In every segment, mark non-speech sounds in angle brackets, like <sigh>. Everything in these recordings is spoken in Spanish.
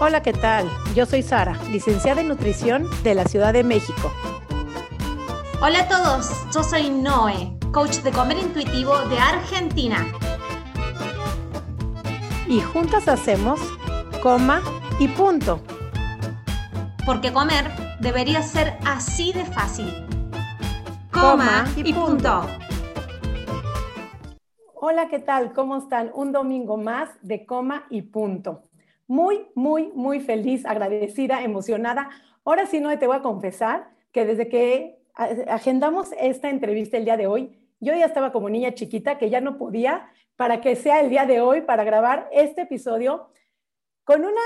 Hola, ¿qué tal? Yo soy Sara, licenciada en nutrición de la Ciudad de México. Hola a todos, yo soy Noé, coach de comer intuitivo de Argentina. Y juntas hacemos coma y punto. Porque comer debería ser así de fácil. Coma, y, punto. Hola, ¿qué tal? ¿Cómo están? Un domingo más de coma y punto. Muy, muy, muy feliz, agradecida, emocionada. Ahora sí, no te voy a confesar que desde que agendamos esta entrevista el día de hoy, yo ya estaba como niña chiquita que ya no podía para que sea el día de hoy para grabar este episodio con una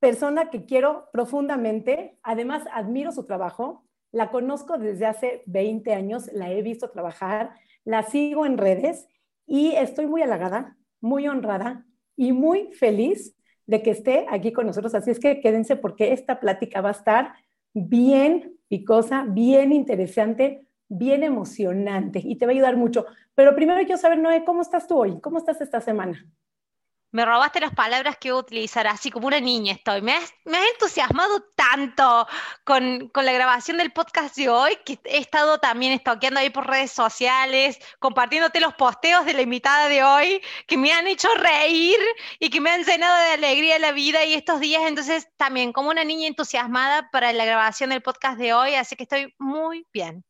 persona que quiero profundamente, además admiro su trabajo, la conozco desde hace 20 años, la he visto trabajar, la sigo en redes y estoy muy halagada, muy honrada y muy feliz de que esté aquí con nosotros. Así es que quédense porque esta plática va a estar bien picosa, bien interesante, bien emocionante y te va a ayudar mucho. Pero primero quiero saber, Noé, ¿cómo estás tú hoy? ¿Cómo estás esta semana? Me robaste las palabras que voy a utilizar, así como una niña estoy. Me has, entusiasmado tanto con, la grabación del podcast de hoy que he estado también estoqueando ahí por redes sociales, compartiéndote los posteos de la invitada de hoy, que me han hecho reír y que me han llenado de alegría la vida y estos días. Entonces, también como una niña entusiasmada para la grabación del podcast de hoy, así que estoy muy bien.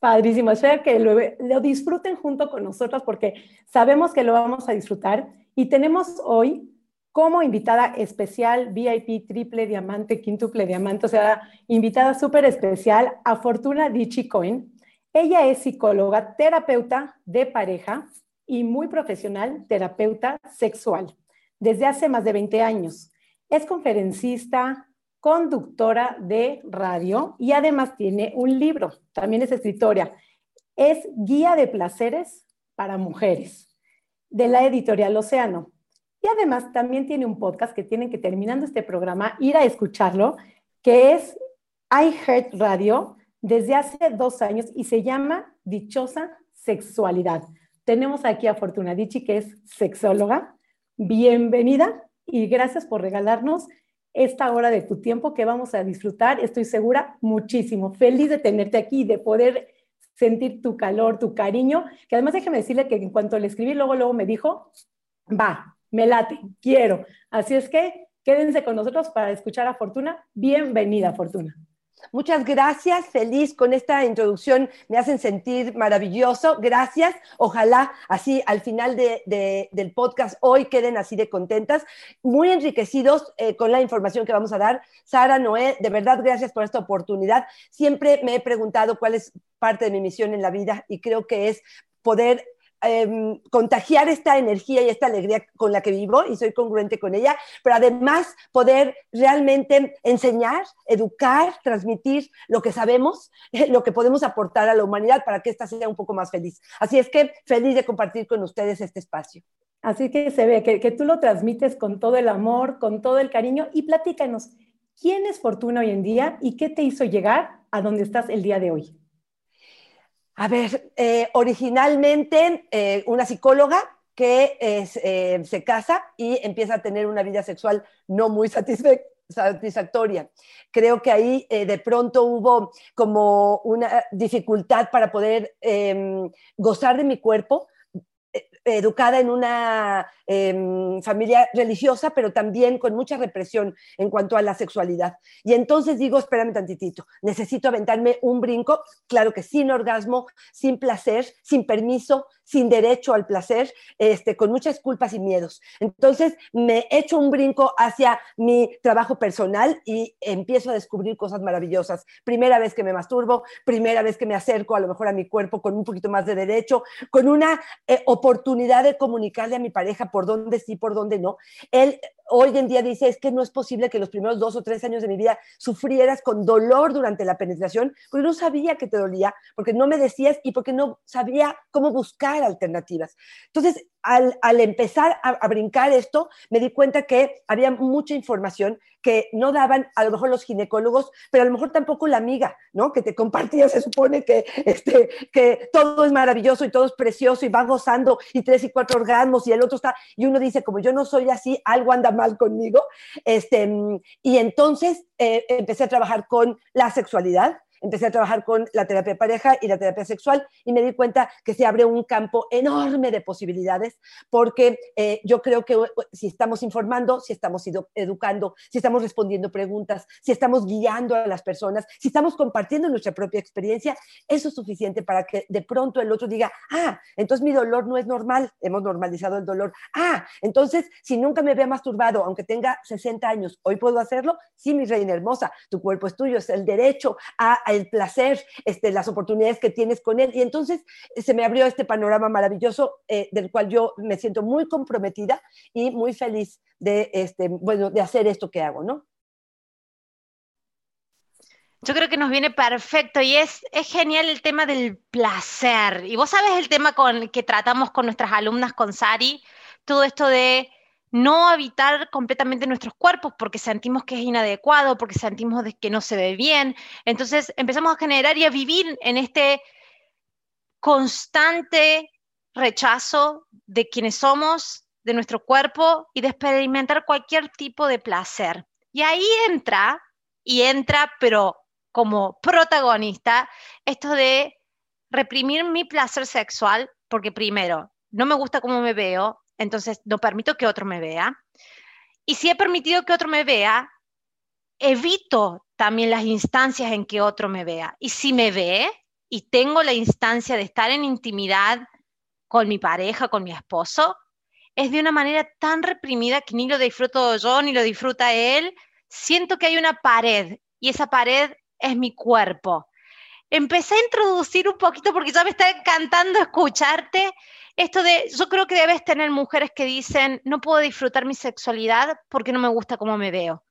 Padrísimo, espero que lo, disfruten junto con nosotros porque sabemos que lo vamos a disfrutar y tenemos hoy como invitada especial VIP triple diamante, quíntuple diamante, o sea, invitada súper especial a Fortuna Dichi Cohen. Ella es psicóloga, terapeuta de pareja y muy profesional, terapeuta sexual, desde hace más de 20 años. Es conferencista, conductora de radio y además tiene un libro, también es escritora. Es Guía de Placeres para Mujeres, de la editorial Océano. Y además también tiene un podcast que tienen que, terminando este programa, ir a escucharlo, que es I Heart Radio, desde hace dos años y se llama Dichosa Sexualidad. Tenemos aquí a Fortuna Dichi, que es sexóloga. Bienvenida y gracias por regalarnos esta hora de tu tiempo que vamos a disfrutar, estoy segura, muchísimo. Feliz de tenerte aquí, de poder sentir tu calor, tu cariño, que además déjeme decirle que en cuanto le escribí, luego, luego me dijo, va, me late, quiero. Así es que quédense con nosotros para escuchar a Fortuna. Bienvenida, Fortuna. Muchas gracias, feliz con esta introducción, me hacen sentir maravilloso, gracias, ojalá así al final del podcast hoy queden así de contentas, muy enriquecidos eh, con la información que vamos a dar. Sara, Noé, de verdad gracias por esta oportunidad. Siempre me he preguntado cuál es parte de mi misión en la vida y creo que es poder Em, contagiar esta energía y esta alegría con la que vivo y soy congruente con ella, pero además poder realmente enseñar, educar, transmitir lo que sabemos, lo que podemos aportar a la humanidad para que ésta sea un poco más feliz. Así es que feliz de compartir con ustedes este espacio. Así que se ve que, que tú lo transmites con todo el amor, con todo el cariño y platícanos, ¿quién es Fortuna hoy en día y qué te hizo llegar a donde estás el día de hoy? A ver, eh, originalmente eh, una psicóloga que eh, se casa y empieza a tener una vida sexual no muy satisfactoria. Creo que ahí de pronto hubo como una dificultad para poder em, gozar de mi cuerpo, educada en una em, familia religiosa, pero también con mucha represión en cuanto a la sexualidad. Y entonces digo, espérame tantitito, necesito aventarme un brinco, claro que sin orgasmo, sin placer, sin permiso, sin derecho al placer, este, con muchas culpas y miedos. Entonces me echo un brinco hacia mi trabajo personal y empiezo a descubrir cosas maravillosas. Primera vez que me masturbo, primera vez que me acerco a lo mejor a mi cuerpo con un poquito más de derecho, con una eh, oportunidad de comunicarle a mi pareja por dónde sí, por dónde no. Él hoy en día dice, es que no es posible que los primeros dos o tres años de mi vida sufrieras con dolor durante la penetración, porque no sabía que te dolía, porque no me decías y porque no sabía cómo buscar alternativas. Entonces, al, empezar a, brincar esto, me di cuenta que había mucha información que no daban a lo mejor los ginecólogos, pero a lo mejor tampoco la amiga, ¿no? Que te compartía, se supone que, este, que todo es maravilloso y todo es precioso y va gozando y tres y cuatro orgasmos y el otro está, y uno dice, como yo no soy así, algo anda mal conmigo. Este, y entonces eh, empecé a trabajar con la sexualidad, empecé a trabajar con la terapia pareja y la terapia sexual y me di cuenta que se abre un campo enorme de posibilidades porque eh, yo creo que si estamos informando, si estamos educando, si estamos respondiendo preguntas, si estamos guiando a las personas, si estamos compartiendo nuestra propia experiencia, eso es suficiente para que de pronto el otro diga, ah, entonces mi dolor no es normal, hemos normalizado el dolor. Ah, entonces si nunca me había masturbado, aunque tenga 60 años, hoy puedo hacerlo. Sí, mi reina hermosa, tu cuerpo es tuyo, es el derecho a el placer, este, las oportunidades que tienes con él. Y entonces eh, se me abrió este panorama maravilloso eh, del cual yo me siento muy comprometida y muy feliz de, este, bueno, de hacer esto que hago, ¿no? Yo creo que nos viene perfecto y es, es genial el tema del placer. Y vos sabes el tema con, que tratamos con nuestras alumnas, con Sari, todo esto de no habitar completamente nuestros cuerpos porque sentimos que es inadecuado, porque sentimos que no se ve bien. Entonces empezamos a generar y a vivir en este constante rechazo de quienes somos, de nuestro cuerpo y de experimentar cualquier tipo de placer. Y ahí entra, y entra, pero como protagonista, esto de reprimir mi placer sexual, porque primero, no me gusta cómo me veo, entonces no permito que otro me vea. Y si he permitido que otro me vea, evito también las instancias en que otro me vea. Y si me ve y tengo la instancia de estar en intimidad con mi pareja, con mi esposo, es de una manera tan reprimida que ni lo disfruto yo ni lo disfruta él. Siento que hay una pared y esa pared es mi cuerpo. Empecé a introducir un poquito porque ya me está encantando escucharte esto de, yo creo que debes tener mujeres que dicen, no puedo disfrutar mi sexualidad porque no me gusta cómo me veo.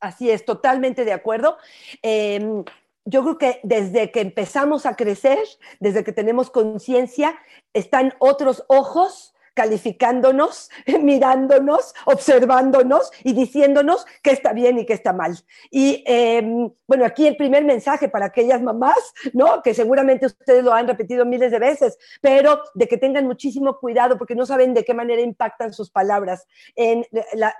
Así es, totalmente de acuerdo. Em, yo creo que desde que empezamos a crecer, desde que tenemos conciencia, están otros ojos calificándonos, <laughs> mirándonos, observándonos y diciéndonos qué está bien y qué está mal. Y em, bueno, aquí el primer mensaje para aquellas mamás, ¿no? Que seguramente ustedes lo han repetido miles de veces, pero de que tengan muchísimo cuidado porque no saben de qué manera impactan sus palabras en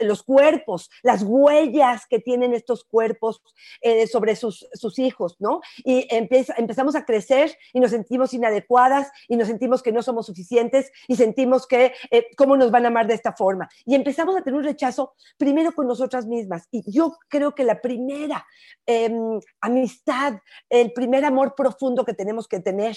los cuerpos, las huellas que tienen estos cuerpos eh, sobre sus, sus, hijos, ¿no? Y empezamos a crecer y nos sentimos inadecuadas y nos sentimos que no somos suficientes y sentimos que eh, cómo nos van a amar de esta forma. Y empezamos a tener un rechazo primero con nosotras mismas. Y yo creo que la primera em, amistad, el primer amor profundo que tenemos que tener,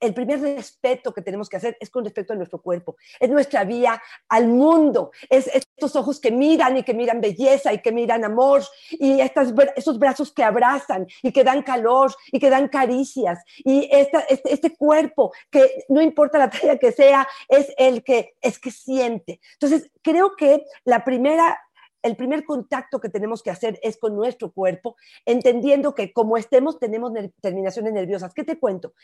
el primer respeto que tenemos que hacer es con respecto a nuestro cuerpo. Es nuestra vía al mundo. Es estos ojos que miran y que miran belleza y que miran amor y estas, esos brazos que abrazan y que dan calor y que dan caricias. Y este, este cuerpo que no importa la talla que sea, es el que es que siente. Entonces, creo que la primera el primer contacto que tenemos que hacer es con nuestro cuerpo, entendiendo que como estemos tenemos terminaciones nerviosas. ¿Qué te cuento?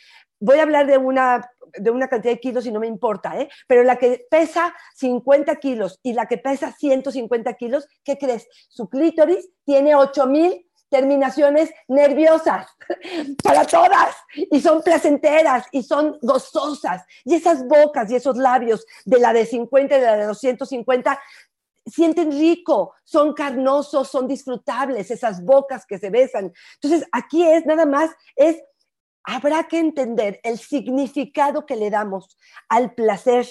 Voy a hablar de una, de una cantidad de kilos y no me importa, ¿eh? pero la que pesa 50 kilos y la que pesa 150 kilos, ¿qué crees? Su clítoris tiene 8000 terminaciones nerviosas <laughs> para todas y son placenteras y son gozosas. Y esas bocas y esos labios de la de 50 y de la de 250 sienten rico, son carnosos, son disfrutables, esas bocas que se besan. Entonces, aquí es nada más, es, habrá que entender el significado que le damos al placer,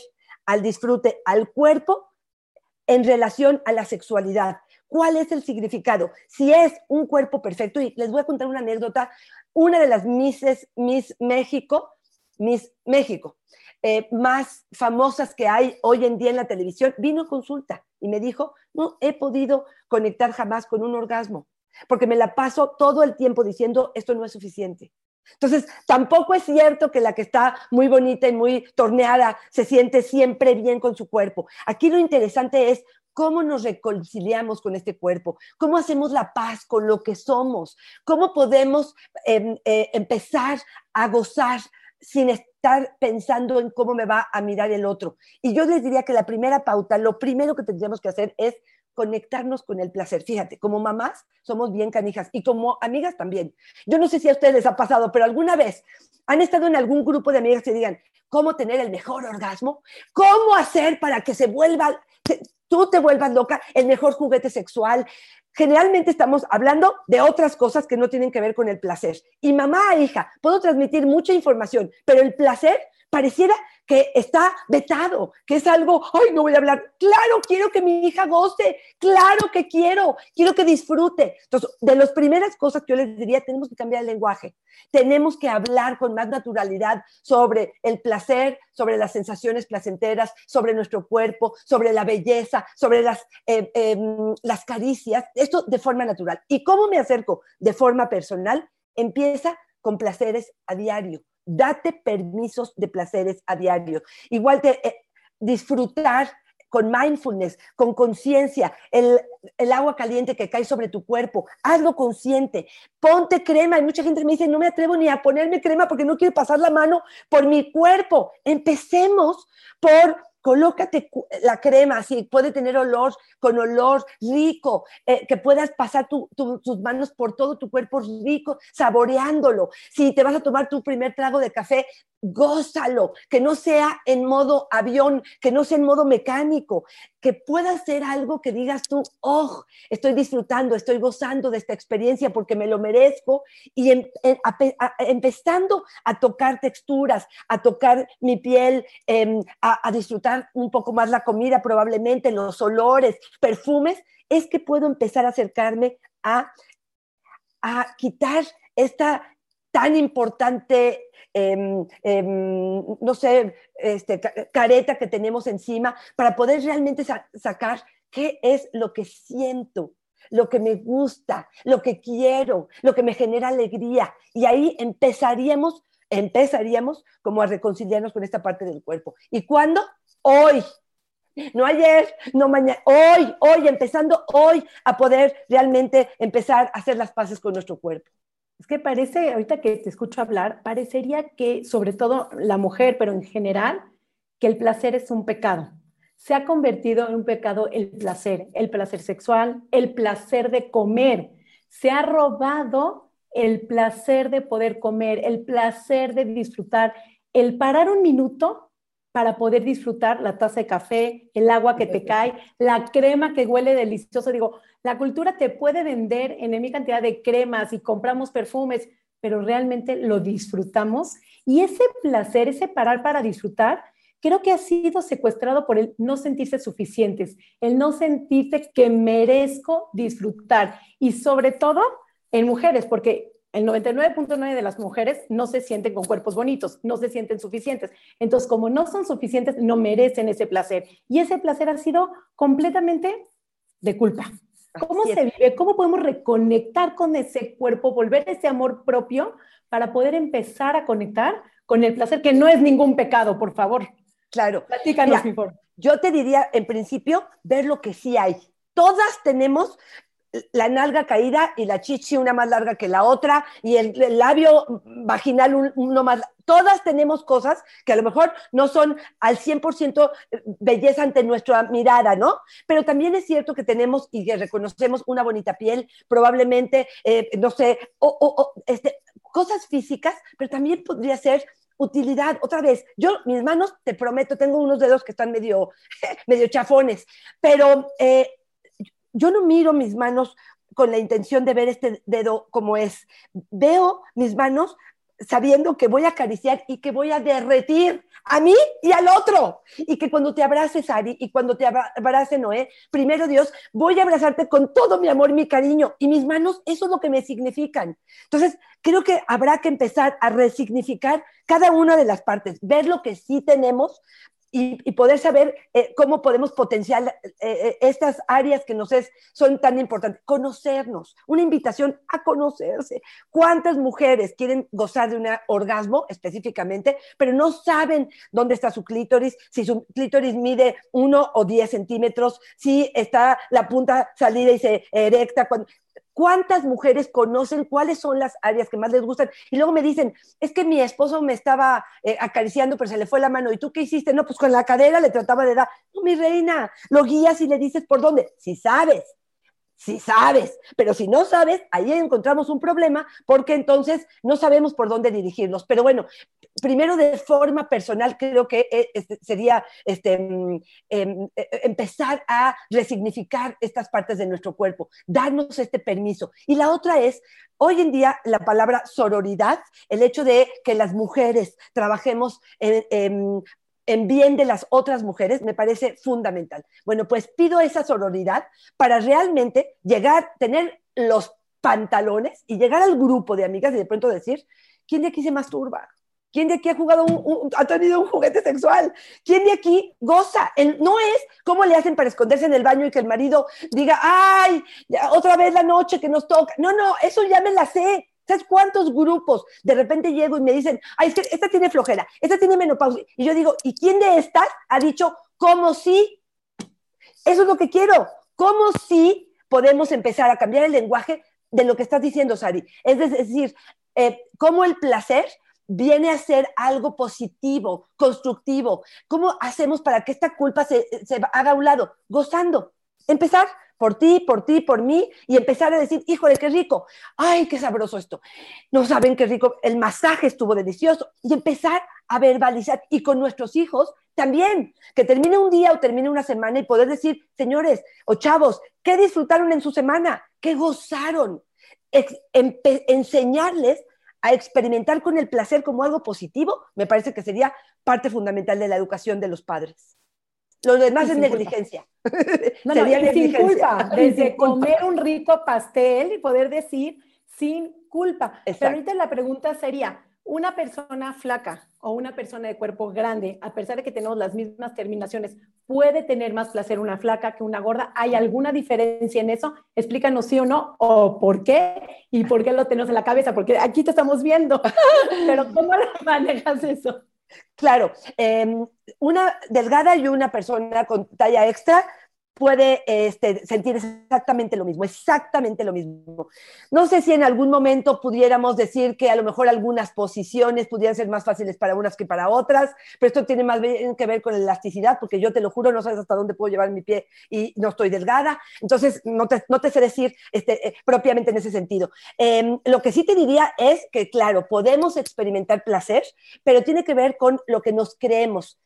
al disfrute, al cuerpo en relación a la sexualidad. ¿Cuál es el significado? Si es un cuerpo perfecto, y les voy a contar una anécdota, una de las Misses, Miss México, Miss México, eh, más famosas que hay hoy en día en la televisión, vino a consulta y me dijo, no he podido conectar jamás con un orgasmo, porque me la paso todo el tiempo diciendo, esto no es suficiente. Entonces, tampoco es cierto que la que está muy bonita y muy torneada se siente siempre bien con su cuerpo. Aquí lo interesante es cómo nos reconciliamos con este cuerpo, cómo hacemos la paz con lo que somos, cómo podemos em, eh, empezar a gozar sin estar pensando en cómo me va a mirar el otro. Y yo les diría que la primera pauta, lo primero que tendríamos que hacer es conectarnos con el placer. Fíjate, como mamás somos bien canijas y como amigas también. Yo no sé si a ustedes les ha pasado, pero alguna vez han estado en algún grupo de amigas que digan, ¿cómo tener el mejor orgasmo? ¿Cómo hacer para que se vuelva tú te vuelvas loca, el mejor juguete sexual. Generalmente estamos hablando de otras cosas que no tienen que ver con el placer. Y mamá e hija, puedo transmitir mucha información, pero el placer pareciera que está vetado, que es algo, ay, no voy a hablar. Claro, quiero que mi hija goce, claro que quiero, quiero que disfrute. Entonces, de las primeras cosas que yo les diría, tenemos que cambiar el lenguaje, tenemos que hablar con más naturalidad sobre el placer, sobre las sensaciones placenteras, sobre nuestro cuerpo, sobre la belleza, sobre las, eh, em, las caricias, esto de forma natural. ¿Y cómo me acerco de forma personal? Empieza con placeres a diario date permisos de placeres a diario. Igual que eh, disfrutar con mindfulness, con conciencia, el, el, agua caliente que cae sobre tu cuerpo, hazlo consciente, ponte crema. Hay mucha gente me dice, no me atrevo ni a ponerme crema porque no quiero pasar la mano por mi cuerpo. Empecemos por colócate la crema, así puede tener olor, con olor rico, eh, que puedas pasar tus manos por todo tu cuerpo rico, saboreándolo. Si te vas a tomar tu primer trago de café, gózalo, que no sea en modo avión, que no sea en modo mecánico, que pueda ser algo que digas tú, oh, estoy disfrutando, estoy gozando de esta experiencia porque me lo merezco y em, empezando a tocar texturas, a tocar mi piel, em, a, a disfrutar un poco más la comida probablemente, los olores, perfumes, es que puedo empezar a acercarme a, a quitar esta tan importante Em, em, no sé, este, careta que tenemos encima, para poder realmente sacar qué es lo que siento, lo que me gusta, lo que quiero, lo que me genera alegría. Y ahí empezaríamos, empezaríamos como a reconciliarnos con esta parte del cuerpo. ¿Y cuándo? Hoy. No ayer, no mañana, hoy, hoy, empezando hoy a poder realmente empezar a hacer las paces con nuestro cuerpo. Es que parece, ahorita que te escucho hablar, parecería que, sobre todo la mujer, pero en general, que el placer es un pecado. Se ha convertido en un pecado el placer, el placer sexual, el placer de comer. Se ha robado el placer de poder comer, el placer de disfrutar, el parar un minuto para poder disfrutar la taza de café, el agua que te cae, la crema que huele delicioso. Digo, la cultura te puede vender en mi cantidad de cremas y compramos perfumes, pero realmente lo disfrutamos. Y ese placer, ese parar para disfrutar, creo que ha sido secuestrado por el no sentirse suficientes, el no sentirse que merezco disfrutar. Y sobre todo en mujeres, porque el 99.9 de las mujeres no se sienten con cuerpos bonitos, no se sienten suficientes. Entonces, como no son suficientes, no merecen ese placer. Y ese placer ha sido completamente de culpa. ¿Cómo se vive? ¿Cómo podemos reconectar con ese cuerpo, volver ese amor propio para poder empezar a conectar con el placer, que no es ningún pecado, por favor? Claro. Platícanos, Yo te diría, en principio, ver lo que sí hay. Todas tenemos la nalga caída y la chichi una más larga que la otra y el, labio vaginal uno más. Todas tenemos cosas que a lo mejor no son al 100% belleza ante nuestra mirada, ¿no? Pero también es cierto que tenemos y que reconocemos una bonita piel, probablemente, eh, no sé, o, este, cosas físicas, pero también podría ser utilidad. Otra vez, yo, mis manos, te prometo, tengo unos dedos que están medio, <laughs> medio chafones, pero eh, yo no miro mis manos con la intención de ver este dedo como es. Veo mis manos sabiendo que voy a acariciar y que voy a derretir a mí y al otro. Y que cuando te abraces, Ari, y cuando te abrace Noé, primero Dios, voy a abrazarte con todo mi amor mi cariño. Y mis manos, eso es lo que me significan. Entonces, creo que habrá que empezar a resignificar cada una de las partes, ver lo que sí tenemos y, poder saber eh, cómo podemos potenciar eh, eh, estas áreas que nos es, son tan importantes. Conocernos, una invitación a conocerse. ¿Cuántas mujeres quieren gozar de un orgasmo específicamente, pero no saben dónde está su clítoris, si su clítoris mide uno o diez centímetros, si está la punta salida y se erecta? ¿Cuántas mujeres conocen cuáles son las áreas que más les gustan? Y luego me dicen, es que mi esposo me estaba eh, acariciando, pero se le fue la mano. ¿Y tú qué hiciste? No, pues con la cadera le trataba de dar. No, mi reina, lo guías y le dices por dónde. Si sabes, si sabes, pero si no sabes, ahí encontramos un problema porque entonces no sabemos por dónde dirigirnos. Pero bueno, primero de forma personal creo que eh, este, sería este, mm, em, e, e, empezar a resignificar estas partes de nuestro cuerpo, darnos este permiso. Y la otra es, hoy en día la palabra sororidad, el hecho de que las mujeres trabajemos en bien de las otras mujeres me parece fundamental. Bueno, pues pido esa sororidad para realmente llegar, tener los pantalones y llegar al grupo de amigas y de pronto decir, ¿quién de aquí se masturba? ¿Quién de aquí ha jugado un, ha tenido un juguete sexual? ¿Quién de aquí goza? no es cómo le hacen para esconderse en el baño y que el marido diga, ay, otra vez la noche que nos toca. No, no, eso ya me la sé. ¿Sabes cuántos grupos de repente llego y me dicen, ay, es que esta tiene flojera, esta tiene menopausia? Y yo digo, ¿y quién de estas ha dicho, cómo si? Eso es lo que quiero. ¿Cómo si podemos empezar a cambiar el lenguaje de lo que estás diciendo, Sari? Es decir, eh, cómo el placer viene a ser algo positivo, constructivo. ¿Cómo hacemos para que esta culpa se, se haga a un lado? Gozando. Empezar por ti, por ti, por mí, y empezar a decir, híjole, qué rico, ay, qué sabroso esto. No saben qué rico, el masaje estuvo delicioso, y empezar a verbalizar, y con nuestros hijos también, que termine un día o termine una semana y poder decir, señores o chavos, ¿qué disfrutaron en su semana? ¿Qué gozaron? enseñarles a experimentar con el placer como algo positivo, me parece que sería parte fundamental de la educación de los padres. Lo demás es negligencia. No, no, sin culpa. Desde comer un rico pastel y poder decir sin culpa. Pero ahorita la pregunta sería, una persona flaca o una persona de cuerpo grande, a pesar de que tenemos las mismas terminaciones, ¿puede tener más placer una flaca que una gorda? ¿Hay alguna diferencia en eso? Explícanos sí o no, o por qué, y por qué lo tenemos en la cabeza, porque aquí te estamos viendo, <laughs> pero ¿cómo manejas eso? Claro, em, una delgada y una persona con talla extra puede este, sentir exactamente lo mismo, exactamente lo mismo. No sé si en algún momento pudiéramos decir que a lo mejor algunas posiciones pudieran ser más fáciles para unas que para otras, pero esto tiene más que ver con la elasticidad, porque yo te lo juro, no sabes hasta dónde puedo llevar mi pie y no estoy delgada, entonces no te, no te sé decir este, eh, propiamente en ese sentido. Em, lo que sí te diría es que, claro, podemos experimentar placer, pero tiene que ver con lo que nos creemos.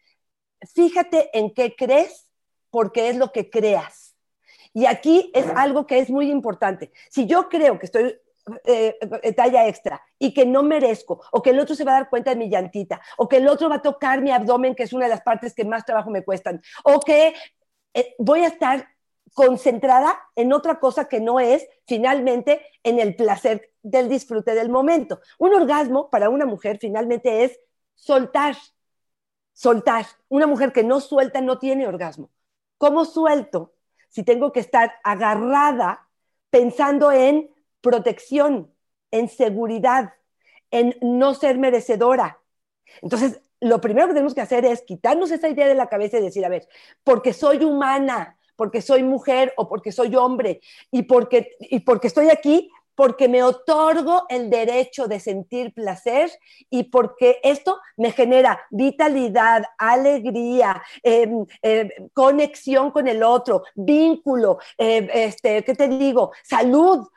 Fíjate en qué crees porque es lo que creas. Y aquí es algo que es muy importante. Si yo creo que estoy eh, eh, talla extra y que no merezco, o que el otro se va a dar cuenta de mi llantita, o que el otro va a tocar mi abdomen, que es una de las partes que más trabajo me cuestan, o que eh, voy a estar concentrada en otra cosa que no es finalmente en el placer del disfrute del momento. Un orgasmo para una mujer finalmente es soltar, soltar. Una mujer que no suelta no tiene orgasmo. ¿Cómo suelto si tengo que estar agarrada pensando en protección, en seguridad, en no ser merecedora? Entonces, lo primero que tenemos que hacer es quitarnos esa idea de la cabeza y decir, a ver, porque soy humana, porque soy mujer o porque soy hombre y porque, y porque estoy aquí, porque me otorgo el derecho de sentir placer y porque esto me genera vitalidad, alegría, em, conexión con el otro, vínculo, em, este, ¿qué te digo? Salud,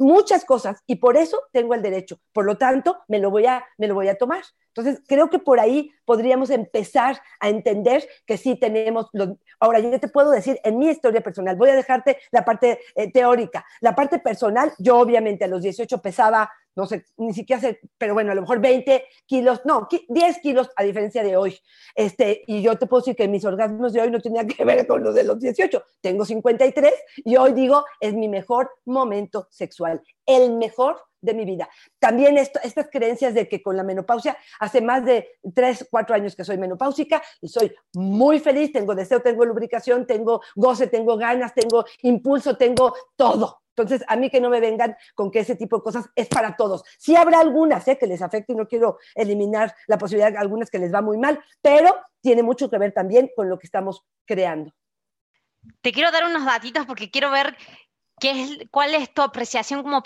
muchas cosas. Y por eso tengo el derecho. Por lo tanto, me lo voy a, me lo voy a tomar. Entonces, creo que por ahí podríamos empezar a entender que sí tenemos los... Ahora, yo te puedo decir, en mi historia personal, voy a dejarte la parte eh, teórica. La parte personal, yo obviamente a los 18 pesaba, no sé, ni siquiera sé, pero bueno, a lo mejor 20 kilos, no, 10 kilos a diferencia de hoy. Este, y yo te puedo decir que mis orgasmos de hoy no tenían que ver con los de los 18. Tengo 53 y hoy digo, es mi mejor momento sexual, el mejor de mi vida. También estas creencias de que con la menopausia, hace más de 3, 4 años que soy menopáusica y soy muy feliz, tengo deseo, tengo lubricación, tengo goce, tengo ganas, tengo impulso, tengo todo. Entonces, a mí que no me vengan con que ese tipo de cosas es para todos. Sí habrá algunas ¿eh? que les afecte y no quiero eliminar la posibilidad de algunas que les va muy mal, pero tiene mucho que ver también con lo que estamos creando. Te quiero dar unos datitos porque quiero ver ¿cuál es tu apreciación como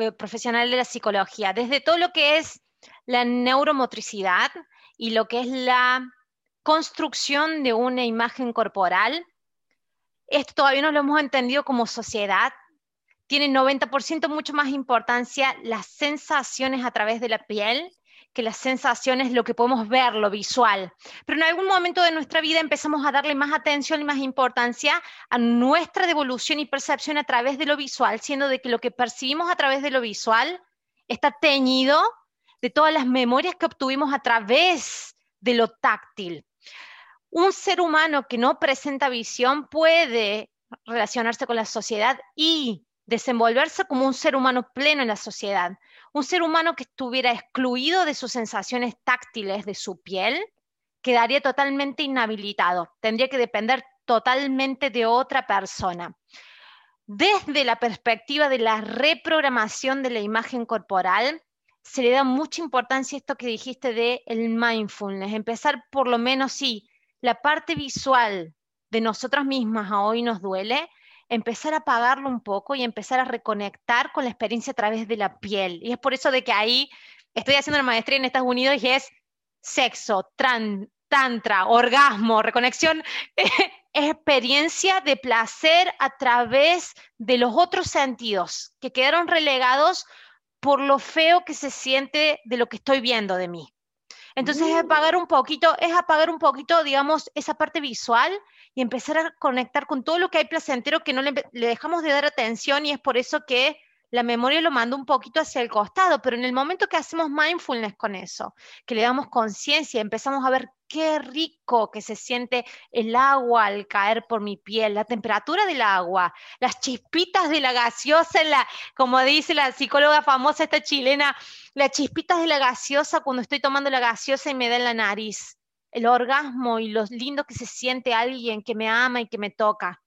eh, profesional de la psicología? Desde todo lo que es la neuromotricidad y lo que es la construcción de una imagen corporal, esto todavía no lo hemos entendido como sociedad, tiene 90% mucho más importancia las sensaciones a través de la piel que las sensaciones, lo que podemos ver, lo visual. Pero en algún momento de nuestra vida empezamos a darle más atención y más importancia a nuestra devolución y percepción a través de lo visual, siendo de que lo que percibimos a través de lo visual está teñido de todas las memorias que obtuvimos a través de lo táctil. Un ser humano que no presenta visión puede relacionarse con la sociedad y desenvolverse como un ser humano pleno en la sociedad. Un ser humano que estuviera excluido de sus sensaciones táctiles de su piel quedaría totalmente inhabilitado, tendría que depender totalmente de otra persona. Desde la perspectiva de la reprogramación de la imagen corporal, se le da mucha importancia esto que dijiste de el mindfulness, empezar por lo menos si la parte visual de nosotras mismas a hoy nos duele, empezar a apagarlo un poco y empezar a reconectar con la experiencia a través de la piel. Y es por eso de que ahí estoy haciendo una maestría en Estados Unidos y es sexo, tantra, orgasmo, reconexión, <laughs> experiencia de placer a través de los otros sentidos que quedaron relegados por lo feo que se siente de lo que estoy viendo de mí. Entonces es mm. apagar un poquito, es apagar un poquito, digamos, esa parte visual y empezar a conectar con todo lo que hay placentero que no le, dejamos de dar atención y es por eso que la memoria lo manda un poquito hacia el costado, pero en el momento que hacemos mindfulness con eso, que le damos conciencia, empezamos a ver qué rico que se siente el agua al caer por mi piel, la temperatura del agua, las chispitas de la gaseosa, en la, como dice la psicóloga famosa esta chilena, las chispitas de la gaseosa cuando estoy tomando la gaseosa y me da en la nariz el orgasmo y lo lindo que se siente alguien que me ama y que me toca.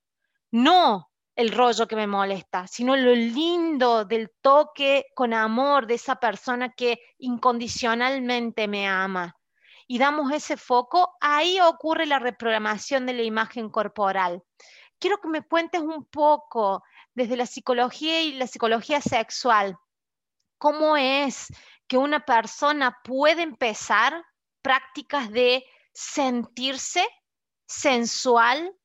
No el rollo que me molesta, sino lo lindo del toque con amor de esa persona que incondicionalmente me ama. Y damos ese foco, ahí ocurre la reprogramación de la imagen corporal. Quiero que me cuentes un poco desde la psicología y la psicología sexual, cómo es que una persona puede empezar prácticas de sentirse sensual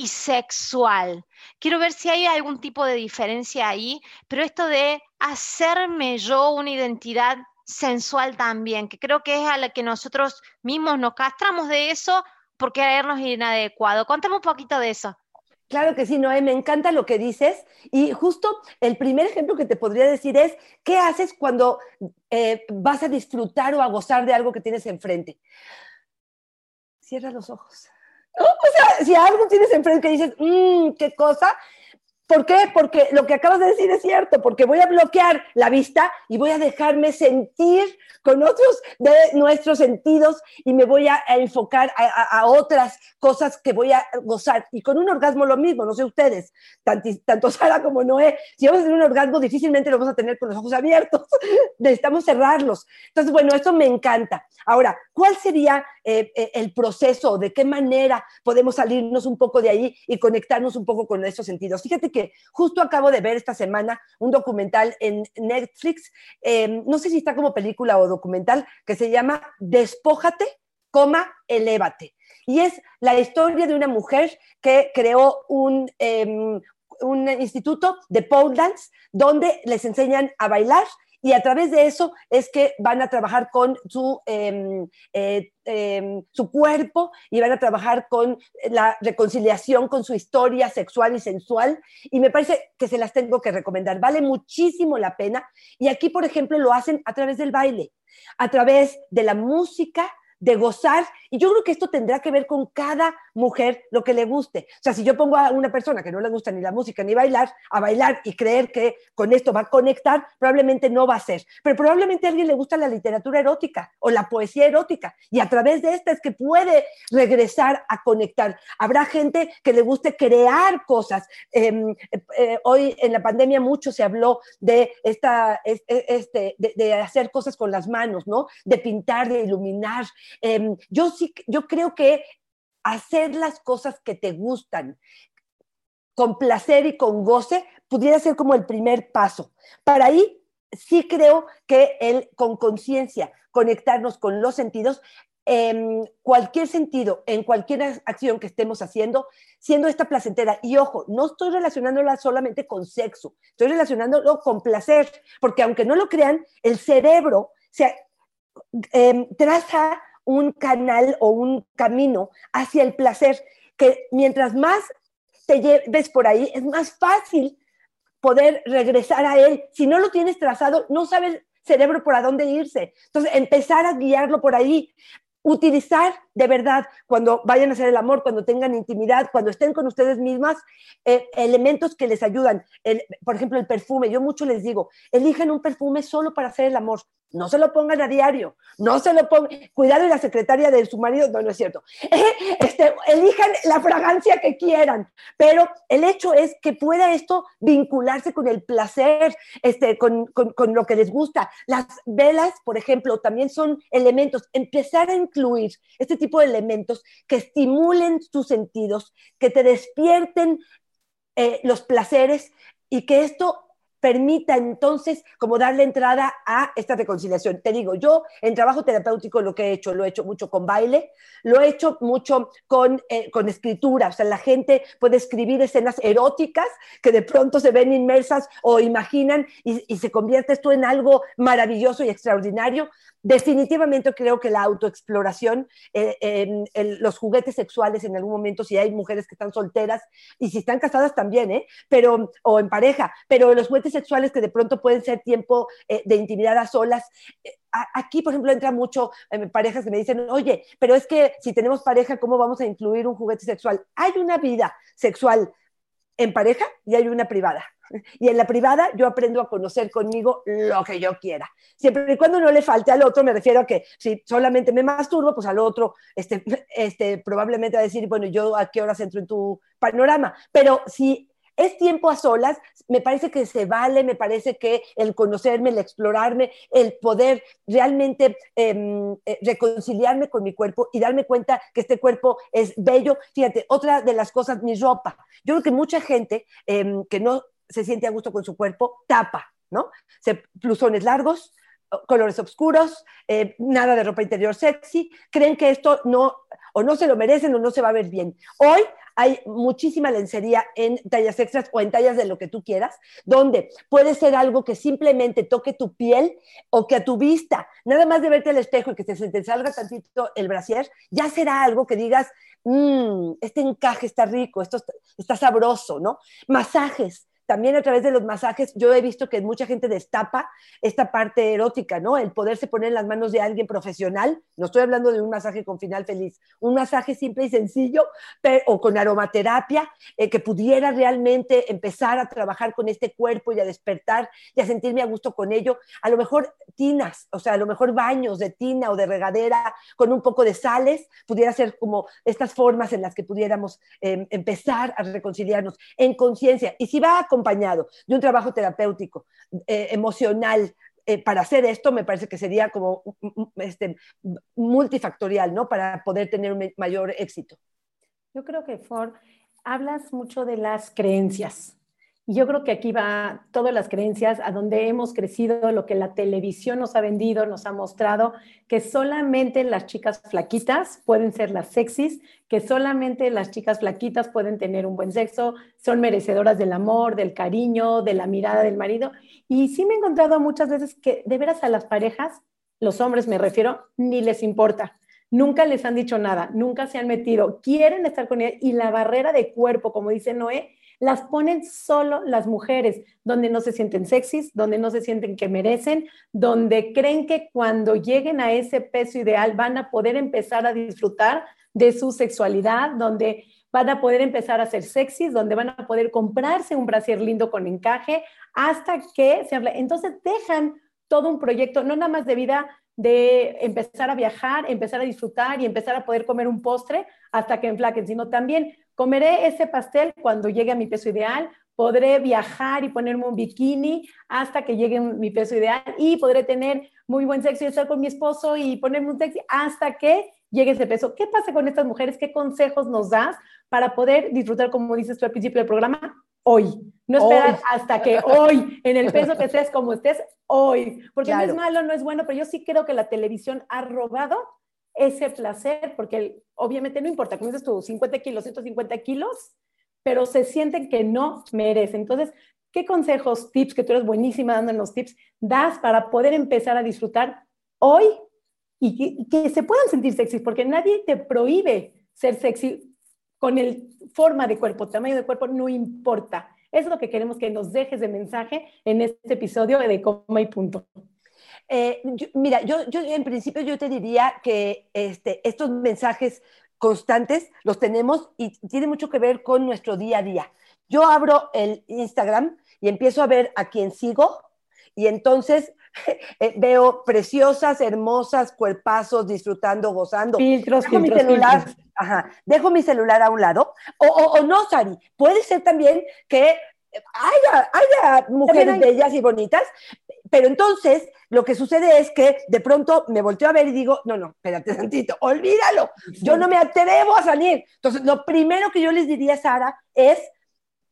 y sexual. Quiero ver si hay algún tipo de diferencia ahí, pero esto de hacerme yo una identidad sensual también, que creo que es a la que nosotros mismos nos castramos de eso por creernos inadecuado. Cuéntame un poquito de eso. Claro que sí, Noé, me encanta lo que dices. Y justo el primer ejemplo que te podría decir es, ¿qué haces cuando eh, vas a disfrutar o a gozar de algo que tienes enfrente? cierra los ojos. O sea, si algo tienes enfrente que dices, mmm, qué cosa, ¿Por qué? Porque lo que acabas de decir es cierto, porque voy a bloquear la vista y voy a dejarme sentir con otros de nuestros sentidos y me voy a, enfocar a, otras cosas que voy a gozar. Y con un orgasmo lo mismo, no sé ustedes, tanto, <laughs> Sara como Noé, si vamos a tener un orgasmo difícilmente lo vamos a tener con los ojos abiertos, <laughs> necesitamos cerrarlos. Entonces, bueno, esto me encanta. Ahora, ¿cuál sería eh, eh, el proceso? ¿De qué manera podemos salirnos un poco de ahí y conectarnos un poco con esos sentidos? Fíjate que justo acabo de ver esta semana un documental en Netflix, em, no sé si está como película o documental, que se llama Despójate, coma, elévate. Y es la historia de una mujer que creó un, em, un instituto de pole dance donde les enseñan a bailar y a través de eso es que van a trabajar con su, em, eh, em, su cuerpo y van a trabajar con la reconciliación con su historia sexual y sensual. Y me parece que se las tengo que recomendar. Vale muchísimo la pena. Y aquí, por ejemplo, lo hacen a través del baile, a través de la música de gozar. Y yo creo que esto tendrá que ver con cada mujer lo que le guste. O sea, si yo pongo a una persona que no le gusta ni la música ni bailar, a bailar y creer que con esto va a conectar, probablemente no va a ser. Pero probablemente a alguien le gusta la literatura erótica o la poesía erótica. Y a través de esta es que puede regresar a conectar. Habrá gente que le guste crear cosas. Em, eh, hoy en la pandemia mucho se habló de, esta, este, de, de hacer cosas con las manos, ¿no? De pintar, de iluminar, Em, yo sí, yo creo que hacer las cosas que te gustan con placer y con goce pudiera ser como el primer paso. Para ahí sí creo que el con conciencia conectarnos con los sentidos em, cualquier sentido, en cualquier acción que estemos haciendo, siendo esta placentera. Y ojo, no estoy relacionándola solamente con sexo, estoy relacionándolo con placer, porque aunque no lo crean, el cerebro se em, traza un canal o un camino hacia el placer, que mientras más te lleves por ahí, es más fácil poder regresar a él. Si no lo tienes trazado, no sabes cerebro por a dónde irse. Entonces, empezar a guiarlo por ahí utilizar de verdad cuando vayan a hacer el amor, cuando tengan intimidad, cuando estén con ustedes mismas, eh, elementos que les ayudan. por ejemplo, el perfume. Yo mucho les digo, elijan un perfume solo para hacer el amor. No se lo pongan a diario, no se lo pongan. Cuidado de la secretaria de su marido, no, no es cierto. <laughs> Este, elijan la fragancia que quieran, pero el hecho es que pueda esto vincularse con el placer, este, con, con, con lo que les gusta. Las velas, por ejemplo, también son elementos. Empezar a incluir este tipo de elementos que estimulen tus sentidos, que te despierten eh, los placeres y que esto permita entonces como darle entrada a esta reconciliación. Te digo, yo en trabajo terapéutico lo que he hecho, lo he hecho mucho con baile, lo he hecho mucho con, eh, con escritura, o sea, la gente puede escribir escenas eróticas que de pronto se ven inmersas o imaginan y, y se convierte esto en algo maravilloso y extraordinario. Definitivamente creo que la autoexploración, eh, los juguetes sexuales en algún momento, si hay mujeres que están solteras y si están casadas también, ¿eh? pero, o en pareja, pero los juguetes sexuales que de pronto pueden ser tiempo eh, de intimidad a solas. Eh, aquí, por ejemplo, entra mucho parejas que me dicen, oye, pero es que si tenemos pareja, ¿cómo vamos a incluir un juguete sexual? Hay una vida sexual en pareja y hay una privada. Y en la privada yo aprendo a conocer conmigo lo que yo quiera. Siempre y cuando no le falte al otro, me refiero a que si solamente me masturbo, pues al otro este, este, probablemente va a decir, bueno, yo a qué horas entro en tu panorama. Pero si es tiempo a solas, me parece que se vale, me parece que el conocerme, el explorarme, el poder realmente em, eh, reconciliarme con mi cuerpo y darme cuenta que este cuerpo es bello. Fíjate, otra de las cosas, mi ropa. Yo creo que mucha gente em, que no se siente a gusto con su cuerpo, tapa, ¿no? Se, plusones largos, colores oscuros, eh, nada de ropa interior sexy, creen que esto no, o no se lo merecen o no se va a ver bien. Hoy hay muchísima lencería en tallas extras o en tallas de lo que tú quieras, donde puede ser algo que simplemente toque tu piel o que a tu vista, nada más de verte al espejo y que se te salga tantito el brasier, ya será algo que digas, mmm, este encaje está rico, esto está sabroso, ¿no? Masajes también a través de los masajes, yo he visto que mucha gente destapa esta parte erótica, ¿no? El poderse poner en las manos de alguien profesional, no estoy hablando de un masaje con final feliz, un masaje simple y sencillo, o con aromaterapia, eh, que pudiera realmente empezar a trabajar con este cuerpo y a despertar y a sentirme a gusto con ello. A lo mejor tinas, o sea, a lo mejor baños de tina o de regadera con un poco de sales, pudiera ser como estas formas en las que pudiéramos em, empezar a reconciliarnos en conciencia. Y si va a de un trabajo terapéutico, eh, emocional, eh, para hacer esto me parece que sería como este, multifactorial, ¿no? Para poder tener un mayor éxito. Yo creo que, Ford, hablas mucho de las creencias. Yo creo que aquí va todas las creencias a donde hemos crecido, lo que la televisión nos ha vendido, nos ha mostrado, que solamente las chicas flaquitas pueden ser las sexys, que solamente las chicas flaquitas pueden tener un buen sexo, son merecedoras del amor, del cariño, de la mirada del marido. Y sí me he encontrado muchas veces que de veras a las parejas, los hombres me refiero, ni les importa. Nunca les han dicho nada, nunca se han metido, quieren estar con ella y la barrera de cuerpo, como dice Noé, las ponen solo las mujeres, donde no se sienten sexys, donde no se sienten que merecen, donde creen que cuando lleguen a ese peso ideal van a poder empezar a disfrutar de su sexualidad, donde van a poder empezar a ser sexys, donde van a poder comprarse un brasier lindo con encaje, hasta que se habla. Entonces dejan todo un proyecto, no nada más de vida de empezar a viajar, empezar a disfrutar y empezar a poder comer un postre hasta que enflaquen, sino también Comeré ese pastel cuando llegue a mi peso ideal, podré viajar y ponerme un bikini hasta que llegue mi peso ideal y podré tener muy buen sexo y estar con mi esposo y ponerme un sexy hasta que llegue ese peso. ¿Qué pasa con estas mujeres? ¿Qué consejos nos das para poder disfrutar, como dices tú al principio del programa, hoy? No esperar hasta que hoy, en el peso que estés, como estés, hoy. Porque no es malo, no es bueno, pero yo sí creo que la televisión ha robado ese placer, porque obviamente no importa, como dices tú, 50 kilos, 150 kilos, pero se sienten que no merecen. Entonces, ¿qué consejos, tips, que tú eres buenísima dando los tips, das para poder empezar a disfrutar hoy y que, se puedan sentir sexy? Porque nadie te prohíbe ser sexy con el forma de cuerpo, tamaño de cuerpo, no importa. Eso es lo que queremos que nos dejes de mensaje en este episodio de Coma y Punto. Eh, mira, yo, yo en principio yo te diría que este, estos mensajes constantes los tenemos y tiene mucho que ver con nuestro día a día. Yo abro el Instagram y empiezo a ver a quién sigo y entonces <laughs> eh, veo preciosas, hermosas, cuerpazos, disfrutando, gozando. Filtros, dejo mi celular, Ajá, dejo mi celular a un lado. O, o, no, Sari, puede ser también que haya, haya mujeres bellas y bonitas, pero entonces lo que sucede es que de pronto me volteo a ver y digo, no, no, espérate <laughs> tantito, olvídalo, yo no me atrevo a salir. Entonces, lo primero que yo les diría, Sara, es,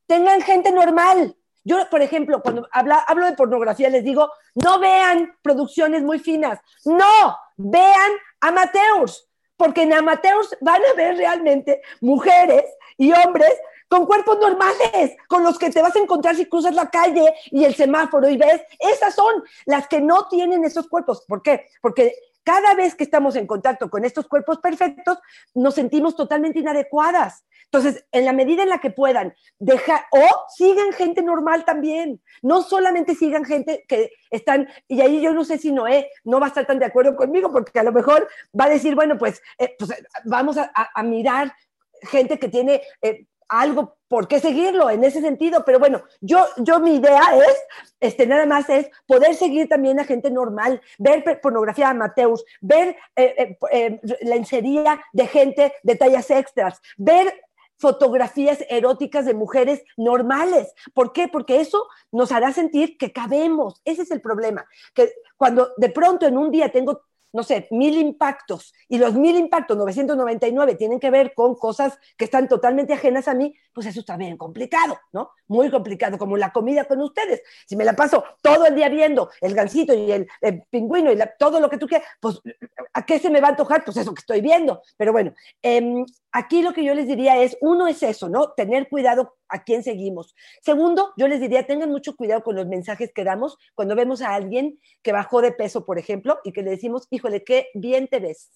tengan gente normal. Yo, por ejemplo, cuando hablo de pornografía, les digo, no vean producciones muy finas, no, vean amateurs, porque en amateurs van a ver realmente mujeres y hombres con cuerpos normales, con los que te vas a encontrar si cruzas la calle y el semáforo y ves, esas son las que no tienen esos cuerpos. ¿Por qué? Porque cada vez que estamos en contacto con estos cuerpos perfectos, nos sentimos totalmente inadecuadas. Entonces, en la medida en la que puedan, dejar, o sigan gente normal también, no solamente sigan gente que están, y ahí yo no sé si Noé no va a estar tan de acuerdo conmigo, porque a lo mejor va a decir, bueno, pues, eh, pues vamos a, mirar gente que tiene eh, algo por qué seguirlo en ese sentido, pero bueno, yo, yo mi idea es, este, nada más es poder seguir también a gente normal, ver pornografía amateurs, ver eh, eh, eh, lencería de gente de tallas extras, ver fotografías eróticas de mujeres normales. ¿Por qué? Porque eso nos hará sentir que cabemos. Ese es el problema. Que cuando de pronto en un día tengo no sé, mil impactos y los mil impactos, 999, tienen que ver con cosas que están totalmente ajenas a mí, pues eso está bien complicado, ¿no? Muy complicado, como la comida con ustedes. Si me la paso todo el día viendo el gansito y el, pingüino y todo lo que tú quieras, pues ¿a qué se me va a antojar? Pues eso que estoy viendo. Pero bueno, em, aquí lo que yo les diría es, uno es eso, ¿no? Tener cuidado a quién seguimos. Segundo, yo les diría, tengan mucho cuidado con los mensajes que damos cuando vemos a alguien que bajó de peso, por ejemplo, y que le decimos, híjole, qué bien te ves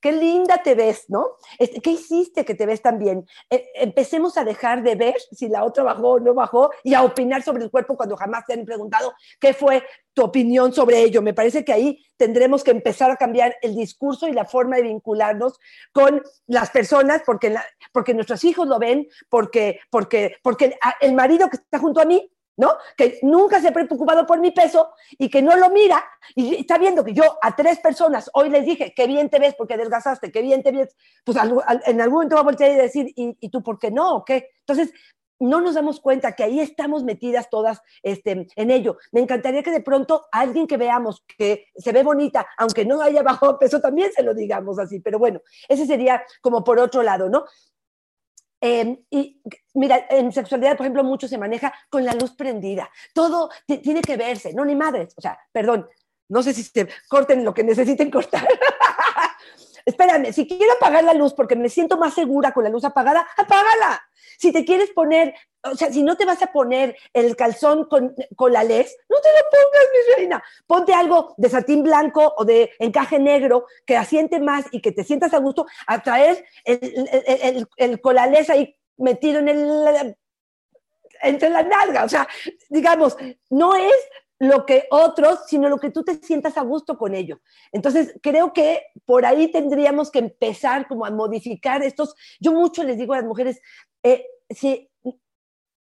qué linda te ves, ¿no? ¿Qué hiciste que te ves tan bien? E, empecemos a dejar de ver si la otra bajó o no bajó y a opinar sobre el cuerpo cuando jamás te han preguntado qué fue tu opinión sobre ello. Me parece que ahí tendremos que empezar a cambiar el discurso y la forma de vincularnos con las personas porque, porque nuestros hijos lo ven, porque, porque, porque el marido que está junto a mí ¿no? Que nunca se ha preocupado por mi peso y que no lo mira y está viendo que yo a tres personas hoy les dije, qué bien te ves porque adelgazaste, qué bien te ves, pues en algún momento va a voltear y decir, ¿y, tú por qué no? ¿O qué? Entonces, no nos damos cuenta que ahí estamos metidas todas este, en ello. Me encantaría que de pronto alguien que veamos que se ve bonita, aunque no haya bajado peso, también se lo digamos así. Pero bueno, ese sería como por otro lado, ¿no? Em, y mira, en sexualidad, por ejemplo, mucho se maneja con la luz prendida. Todo tiene que verse, no ni madres. O sea, perdón, no sé si se corten lo que necesiten cortar. <laughs> Espérame, si quiero apagar la luz porque me siento más segura con la luz apagada, apágala. Si te quieres poner, o sea, si no te vas a poner el calzón con, con la les, no te lo pongas, mi reina. Ponte algo de satín blanco o de encaje negro que asiente más y que te sientas a gusto a traer el, el, el, el ahí metido en el entre la nalga. O sea, digamos, no es lo que otros, sino lo que tú te sientas a gusto con ello. Entonces, creo que por ahí tendríamos que empezar como a modificar estos. Yo mucho les digo a las mujeres, eh, si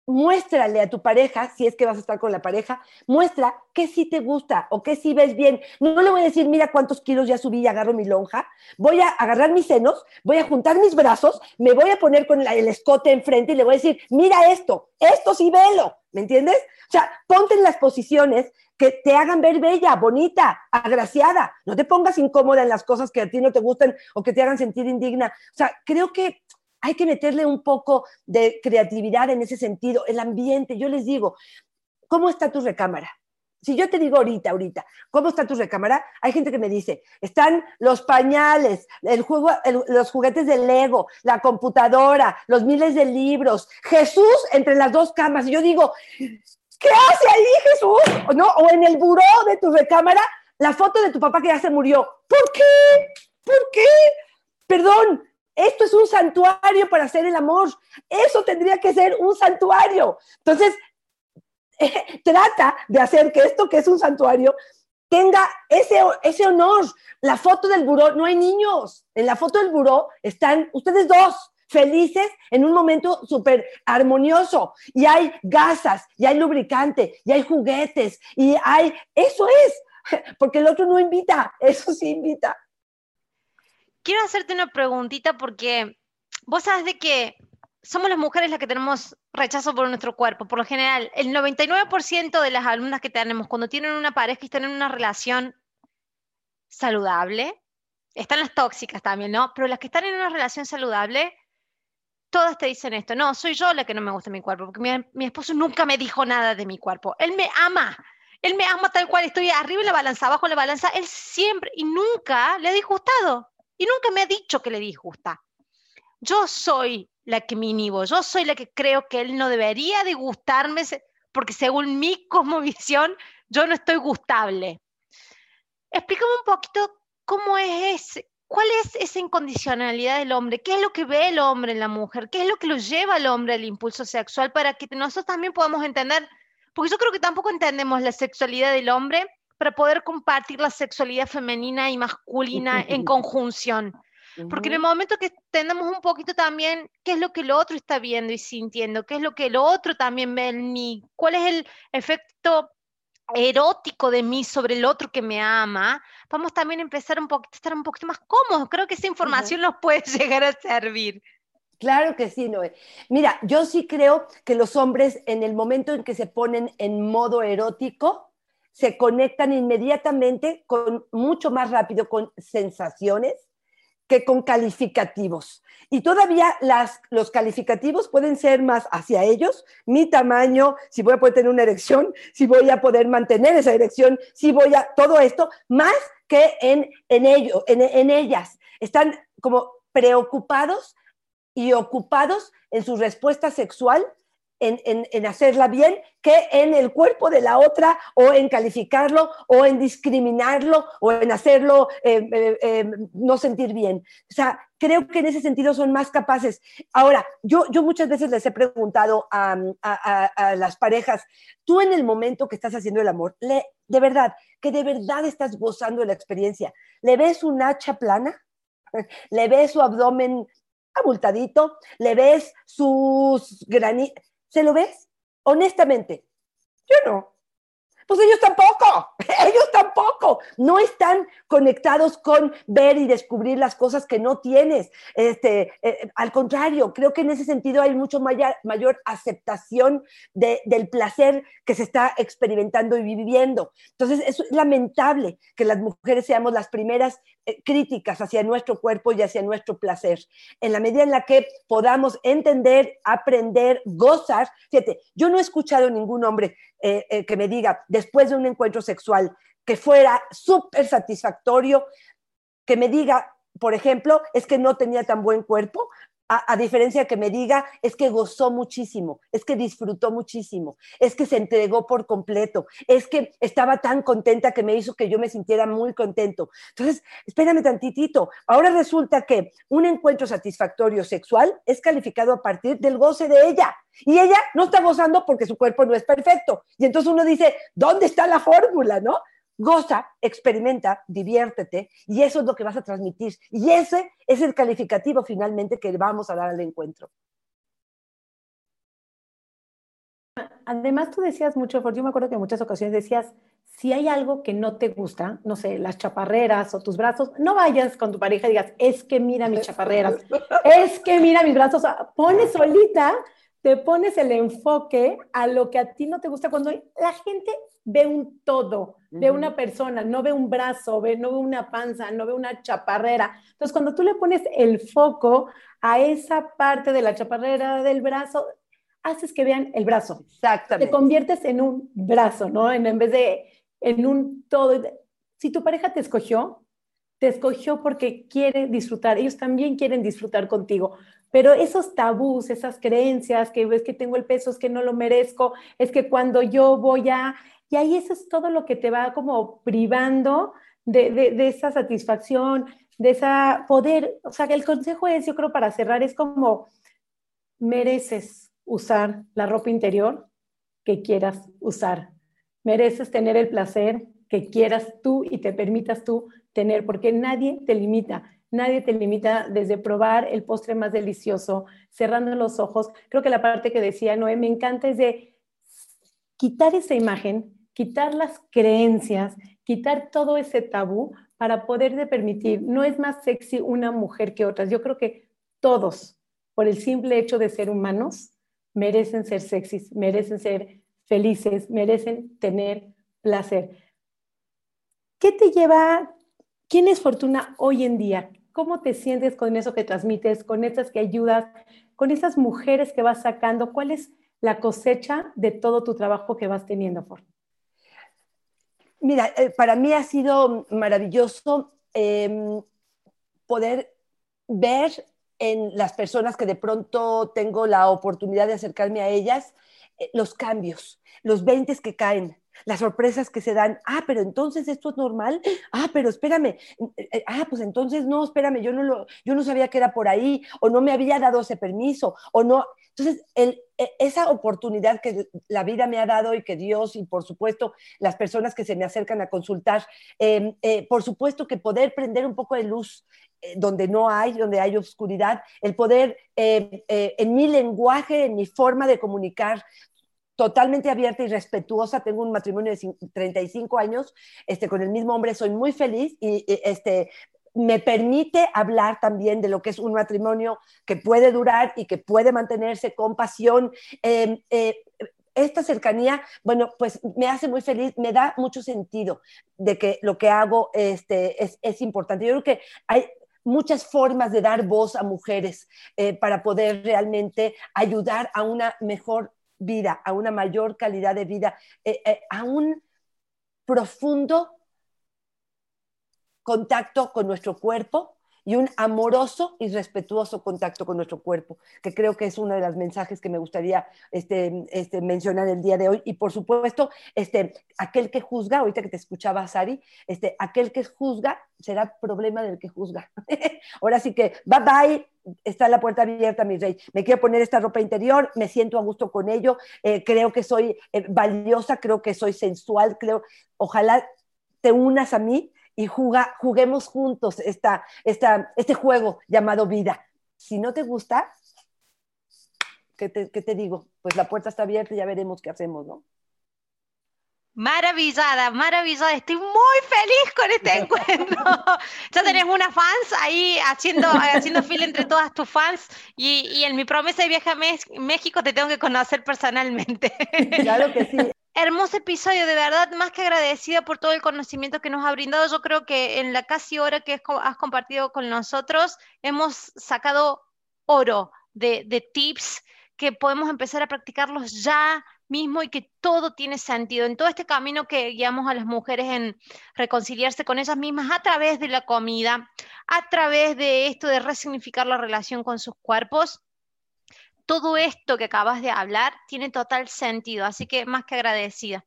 muéstrale a tu pareja, si es que vas a estar con la pareja, muestra qué sí te gusta o qué sí ves bien. No le voy a decir, mira cuántos kilos ya subí y agarro mi lonja. Voy a agarrar mis senos, voy a juntar mis brazos, me voy a poner con el escote enfrente y le voy a decir, mira esto, esto sí velo, ¿me entiendes? O sea, ponte en las posiciones que te hagan ver bella, bonita, agraciada. No te pongas incómoda en las cosas que a ti no te gustan o que te hagan sentir indigna. O sea, creo que hay que meterle un poco de creatividad en ese sentido, el ambiente. Yo les digo, ¿cómo está tu recámara? si yo te digo ahorita, ahorita, ¿cómo está tu recámara? Hay gente que me dice, están los pañales, el juego, los juguetes de Lego, la computadora, los miles de libros, Jesús entre las dos camas. Y yo digo, ¿qué hace ahí Jesús? ¿No? O en el buró de tu recámara, la foto de tu papá que ya se murió. ¿Por qué? ¿Por qué? Perdón, esto es un santuario para hacer el amor. Eso tendría que ser un santuario. Entonces, <laughs> trata de hacer que esto que es un santuario tenga ese, ese honor. La foto del buró, no hay niños. En la foto del buró están ustedes dos felices en un momento súper armonioso. Y hay gasas, y hay lubricante, y hay juguetes, y hay... Eso es, <laughs> porque el otro no invita, eso sí invita. Quiero hacerte una preguntita porque vos sabes de que somos las mujeres las que tenemos rechazo por nuestro cuerpo. Por lo general, el 99% de las alumnas que tenemos cuando tienen una pareja y están en una relación saludable, están las tóxicas también, ¿no? Pero las que están en una relación saludable, todas te dicen esto, no, soy yo la que no me gusta mi cuerpo, porque mi, esposo nunca me dijo nada de mi cuerpo. Él me ama, él me ama tal cual, estoy arriba en la balanza, abajo en la balanza, él siempre y nunca le ha disgustado. Y nunca me ha dicho que le disgusta. Yo soy la que me inhibo, yo soy la que creo que él no debería de gustarme porque según mi <laughs> cosmovisión yo no estoy gustable. Explícame un poquito cómo es ese, cuál es esa incondicionalidad del hombre, qué es lo que ve el hombre en la mujer, qué es lo que lo lleva al hombre al impulso sexual para que nosotros también podamos entender, porque yo creo que tampoco entendemos la sexualidad del hombre para poder compartir la sexualidad femenina y masculina en <laughs> conjunción. Porque en el momento que entendamos un poquito también qué es lo que el otro está viendo y sintiendo, qué es lo que el otro también ve en mí, cuál es el efecto erótico de mí sobre el otro que me ama, vamos también a empezar un poquito, a estar un poquito más cómodos. Creo que esa información nos puede <laughs> llegar a servir. Claro que sí, Noé. Mira, yo sí creo que los hombres en el momento en que se ponen en modo erótico, se conectan inmediatamente con mucho más rápido con sensaciones, que con calificativos. Y todavía los calificativos pueden ser más hacia ellos, mi tamaño, si voy a poder tener una erección, si voy a poder mantener esa erección, si voy a, todo esto, más que en, en, ello, en, en ellas. Están como preocupados y ocupados en su respuesta sexual en, hacerla bien que en el cuerpo de la otra o en calificarlo o en discriminarlo o en hacerlo eh, eh, eh, no sentir bien. O sea, creo que en ese sentido son más capaces. Ahora, yo, yo muchas veces les he preguntado a, las parejas, tú en el momento que estás haciendo el amor, le, de verdad, que de verdad estás gozando de la experiencia, ¿le ves un hacha plana? ¿Le ves su abdomen abultadito? ¿Le ves sus granitos? ¿Se lo ves? Honestamente, yo no. Pues ellos tampoco, <laughs> ellos. No están conectados con ver y descubrir las cosas que no tienes. Este, eh, al contrario, creo que en ese sentido hay mucho mayor, mayor aceptación del placer que se está experimentando y viviendo. Entonces, es lamentable que las mujeres seamos las primeras eh, críticas hacia nuestro cuerpo y hacia nuestro placer. En la medida en la que podamos entender, aprender, gozar. Fíjate, yo no he escuchado ningún hombre eh, que me diga, después de un encuentro sexual, que fuera súper satisfactorio, que me diga, por ejemplo, es que no tenía tan buen cuerpo, a, diferencia que me diga, es que gozó muchísimo, es que disfrutó muchísimo, es que se entregó por completo, es que estaba tan contenta que me hizo que yo me sintiera muy contento. Entonces, espérame tantitito. Ahora resulta que un encuentro satisfactorio sexual es calificado a partir del goce de ella. Y ella no está gozando porque su cuerpo no es perfecto. Y entonces uno dice, ¿dónde está la fórmula, no? Goza, experimenta, diviértete y eso es lo que vas a transmitir. Y ese es el calificativo finalmente que vamos a dar al encuentro. Además, tú decías mucho, yo me acuerdo que en muchas ocasiones decías, si hay algo que no te gusta, no sé, las chaparreras o tus brazos, no vayas con tu pareja y digas, es que mira mis chaparreras, es que mira mis brazos, pones solita, te pones el enfoque a lo que a ti no te gusta cuando la gente ve un todo, ve una persona, no ve un brazo, ve, no ve una panza, no ve una chaparrera. Entonces, cuando tú le pones el foco a esa parte de la chaparrera del brazo, haces que vean el brazo. Exactamente. Te conviertes en un brazo, ¿no? En, en vez de en un todo. Si tu pareja te escogió, te escogió porque quiere disfrutar. Ellos también quieren disfrutar contigo. Pero esos tabús, esas creencias, que es que tengo el peso, es que no lo merezco, es que cuando yo voy a... Y ahí eso es todo lo que te va como privando de, de, de esa satisfacción, de esa poder. O sea, que el consejo es, yo creo, para cerrar, es como mereces usar la ropa interior que quieras usar. Mereces tener el placer que quieras tú y te permitas tú porque nadie te limita. Nadie te limita desde probar el postre más delicioso, cerrando los ojos. Creo que la parte que decía Noé me encanta es de quitar esa imagen, quitar las creencias, quitar todo ese tabú para poder permitir. No es más sexy una mujer que otras. Yo creo que todos, por el simple hecho de ser humanos, merecen ser sexys, merecen ser felices, merecen tener placer. ¿Qué te lleva? ¿Quién es Fortuna hoy en día? ¿Cómo te sientes con eso que transmites, con esas que ayudas, con esas mujeres que vas sacando? ¿Cuál es la cosecha de todo tu trabajo que vas teniendo, Fortuna? Mira, eh, para mí ha sido maravilloso eh, poder ver en las personas que de pronto tengo la oportunidad de acercarme a ellas, eh, los cambios, los 20 que caen, las sorpresas que se dan, ah, pero entonces esto es normal, ah, pero espérame, eh, ah, pues entonces no, espérame, yo no, lo, yo no sabía que era por ahí, o no me había dado ese permiso, o no. Entonces, e, esa oportunidad que la vida me ha dado y que Dios y por supuesto las personas que se me acercan a consultar, em, eh, por supuesto que poder prender un poco de luz eh, donde no hay, donde hay oscuridad, el poder en mi lenguaje, en mi forma de comunicar, totalmente abierta y respetuosa. Tengo un matrimonio de 35 años, este, con el mismo hombre, soy muy feliz y, este, me permite hablar también de lo que es un matrimonio que puede durar y que puede mantenerse con pasión. Eh, eh, esta cercanía, bueno, pues me hace muy feliz, me da mucho sentido de que lo que hago este, es, es importante. Yo creo que hay muchas formas de dar voz a mujeres eh, para poder realmente ayudar a una mejor vida, a una mayor calidad de vida, eh, eh, a un profundo contacto con nuestro cuerpo y un amoroso y respetuoso contacto con nuestro cuerpo, que creo que es uno de los mensajes que me gustaría este, este, mencionar el dye de hoy. Y por supuesto, este, aquel que juzga, ahorita que te escuchaba, Sari, este, aquel que juzga será problema del que juzga. <laughs> Ahora sí que, bye bye, está la puerta abierta, mi rey. Me quiero poner esta ropa interior, me siento a gusto con ello, eh, creo que soy eh, valiosa, creo que soy sensual, creo, ojalá te unas a mí y juga, juguemos juntos esta, esta, este juego llamado vida. Si no te gusta, ¿qué te, ¿qué te, digo? Pues la puerta está abierta y ya veremos qué hacemos, ¿no? Maravillada, maravillada. Estoy muy feliz con este <laughs> encuentro. ya tenés unas fans ahí haciendo, haciendo fila entre todas tus fans y, y en mi promesa de viaje a México te tengo que conocer personalmente. Claro que sí hermoso episodio, de verdad, más que agradecida por todo el conocimiento que nos ha brindado. Yo creo que en la casi hora que has compartido con nosotros, hemos sacado oro de, de tips que podemos empezar a practicarlos ya mismo y que todo tiene sentido. En todo este camino que guiamos a las mujeres en reconciliarse con ellas mismas a través de la comida, a través de esto de resignificar la relación con sus cuerpos, todo esto que acabas de hablar tiene total sentido, así que más que agradecida.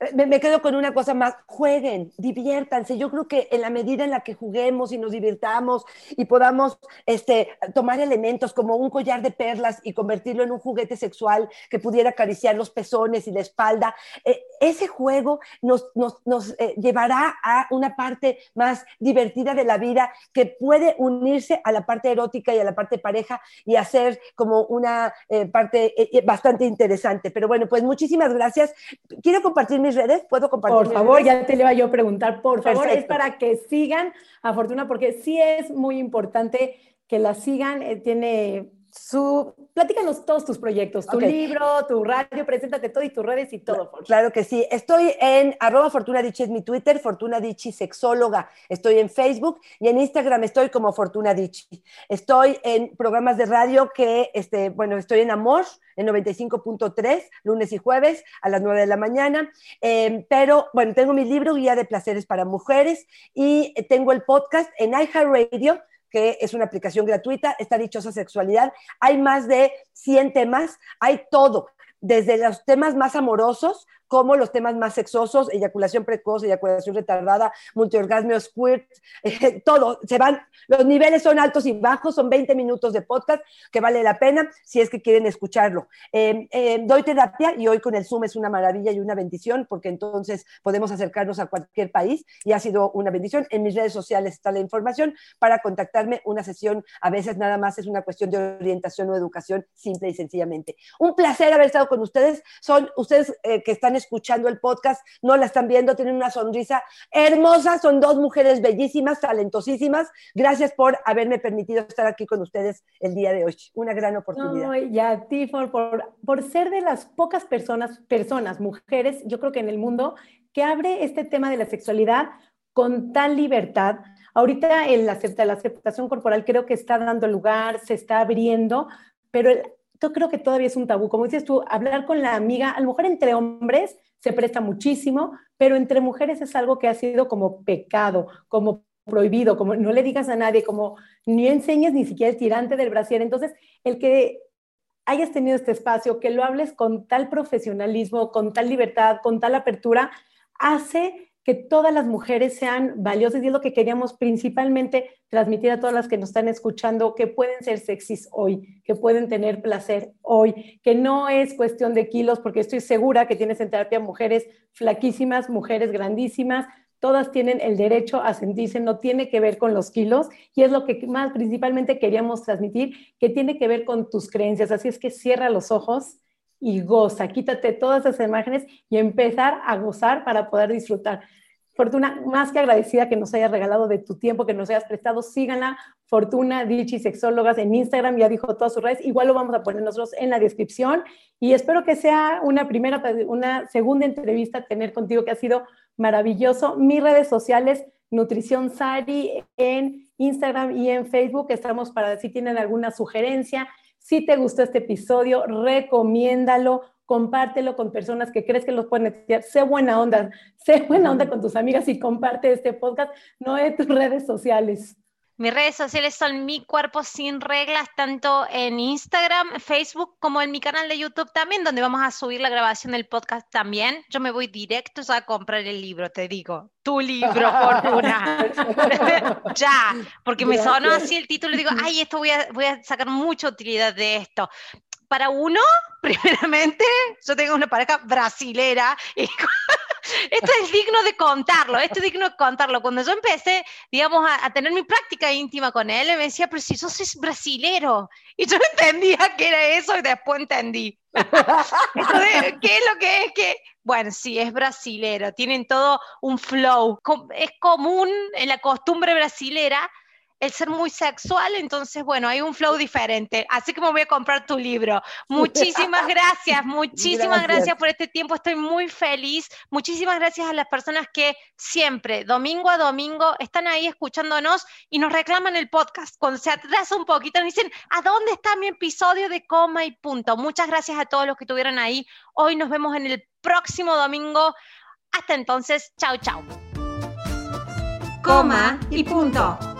Eh, me, quedo con una cosa más, jueguen, diviértanse. Yo creo que en la medida en la que juguemos y nos divirtamos y podamos este, tomar elementos como un collar de perlas y convertirlo en un juguete sexual que pudiera acariciar los pezones y la espalda, eh, ese juego nos, nos, nos eh, llevará a una parte más divertida de la vida que puede unirse a la parte erótica y a la parte pareja y hacer como una parte bastante interesante. Pero bueno, pues muchísimas gracias. Quiero compartir mis redes, ¿puedo compartir? Por favor, redes? ya te le iba yo a preguntar, por favor, es para que sigan a Fortuna, porque sí es muy importante que la sigan, eh, tiene su, platícanos todos tus proyectos, tu libro, tu radio, preséntate todo y tus redes y todo. Claro que sí. Estoy en arroba Fortuna Dichi es mi Twitter, Fortuna Dichi sexóloga. Estoy en Facebook y en Instagram estoy como Fortuna Dichi. Estoy en programas de radio que, este, bueno, estoy en Amor, en 95.3, lunes y jueves a las 9 de la mañana. Em, pero, bueno, tengo mi libro Guía de Placeres para Mujeres y tengo el podcast en iHeartRadio que es una aplicación gratuita, esta dichosa sexualidad. Hay más de 100 temas, hay todo, desde los temas más amorosos como los temas más sexosos, eyaculación precoz, eyaculación retardada, multiorgasmio, squirt, eh, <laughs> todo, se van, los niveles son altos y bajos, son 20 minutos de podcast que vale la pena si es que quieren escucharlo. Em, em, doy terapia y hoy con el Zoom es una maravilla y una bendición porque entonces podemos acercarnos a cualquier país y ha sido una bendición. En mis redes sociales está la información para contactarme. Una sesión a veces nada más es una cuestión de orientación o educación simple y sencillamente. Un placer haber estado con ustedes. Son ustedes eh, que están escuchando el podcast, no la están viendo, tienen una sonrisa hermosa, son dos mujeres bellísimas, talentosísimas. Gracias por haberme permitido estar aquí con ustedes el día de hoy. Una gran oportunidad. y a ti por, por, ser de las pocas personas, personas, mujeres, yo creo que en el mundo, que abre este tema de la sexualidad con tal libertad. Ahorita el acepta, la aceptación corporal creo que está dando lugar, se está abriendo, pero el, yo creo que todavía es un tabú. Como dices tú, hablar con la amiga, a lo mejor entre hombres se presta muchísimo, pero entre mujeres es algo que ha sido como pecado, como prohibido, como no le digas a nadie, como ni enseñes ni siquiera el tirante del brasier. Entonces, el que hayas tenido este espacio, que lo hables con tal profesionalismo, con tal libertad, con tal apertura, hace que todas las mujeres sean valiosas y es lo que queríamos principalmente transmitir a todas las que nos están escuchando, que pueden ser sexys hoy, que pueden tener placer hoy, que no es cuestión de kilos, porque estoy segura que tienes en terapia mujeres flaquísimas, mujeres grandísimas, todas tienen el derecho a sentirse, no tiene que ver con los kilos y es lo que más principalmente queríamos transmitir, que tiene que ver con tus creencias. Así es que cierra los ojos y goza, quítate todas esas imágenes y empezar a gozar para poder disfrutar. Fortuna, más que agradecida que nos hayas regalado de tu tiempo, que nos hayas prestado, síganla, Fortuna Dichi Sexólogas en Instagram, ya dijo todas sus redes, igual lo vamos a poner nosotros en la descripción y espero que sea una primera, una segunda entrevista tener contigo que ha sido maravilloso. Mis redes sociales, Nutrición Sari en Instagram y en Facebook, estamos para si tienen alguna sugerencia, si te gustó este episodio, recomiéndalo, compártelo con personas que crees que los pueden estudiar. Sé buena onda, sé buena onda con tus amigas y comparte este podcast, no de tus redes sociales. Mis redes sociales son Mi Cuerpo Sin Reglas, tanto en Instagram, Facebook, como en mi canal de YouTube también, donde vamos a subir la grabación del podcast también. Yo me voy directo a comprar el libro, te digo. Tu libro, Fortuna. <laughs> ya, porque me sonó así el título y digo, ay, esto voy a, voy a sacar mucha utilidad de esto para uno, <laughs> primeramente, yo tengo una pareja brasilera y esto es digno de contarlo, esto es digno de contarlo. Cuando yo empecé, digamos, a, tener mi práctica íntima con él, me decía, pero si sos brasilero. Y yo <laughs> entendía qué era eso y después entendí. <laughs> ¿qué es lo que es? que Bueno, sí, es brasilero, tienen todo un flow. Es común en la costumbre brasilera el ser muy sexual, entonces, bueno, hay un flow diferente. Así que me voy a comprar tu libro. Muchísimas <laughs> gracias, muchísimas gracias. por este tiempo. Estoy muy feliz. Muchísimas gracias a las personas que siempre, domingo a domingo, están ahí escuchándonos y nos reclaman el podcast. Cuando se atrasa un poquito, nos dicen, ¿a dónde está mi episodio de coma y punto? Muchas gracias a todos los que estuvieron ahí. Hoy nos vemos en el próximo domingo. Hasta entonces, chao, chao. Coma y punto.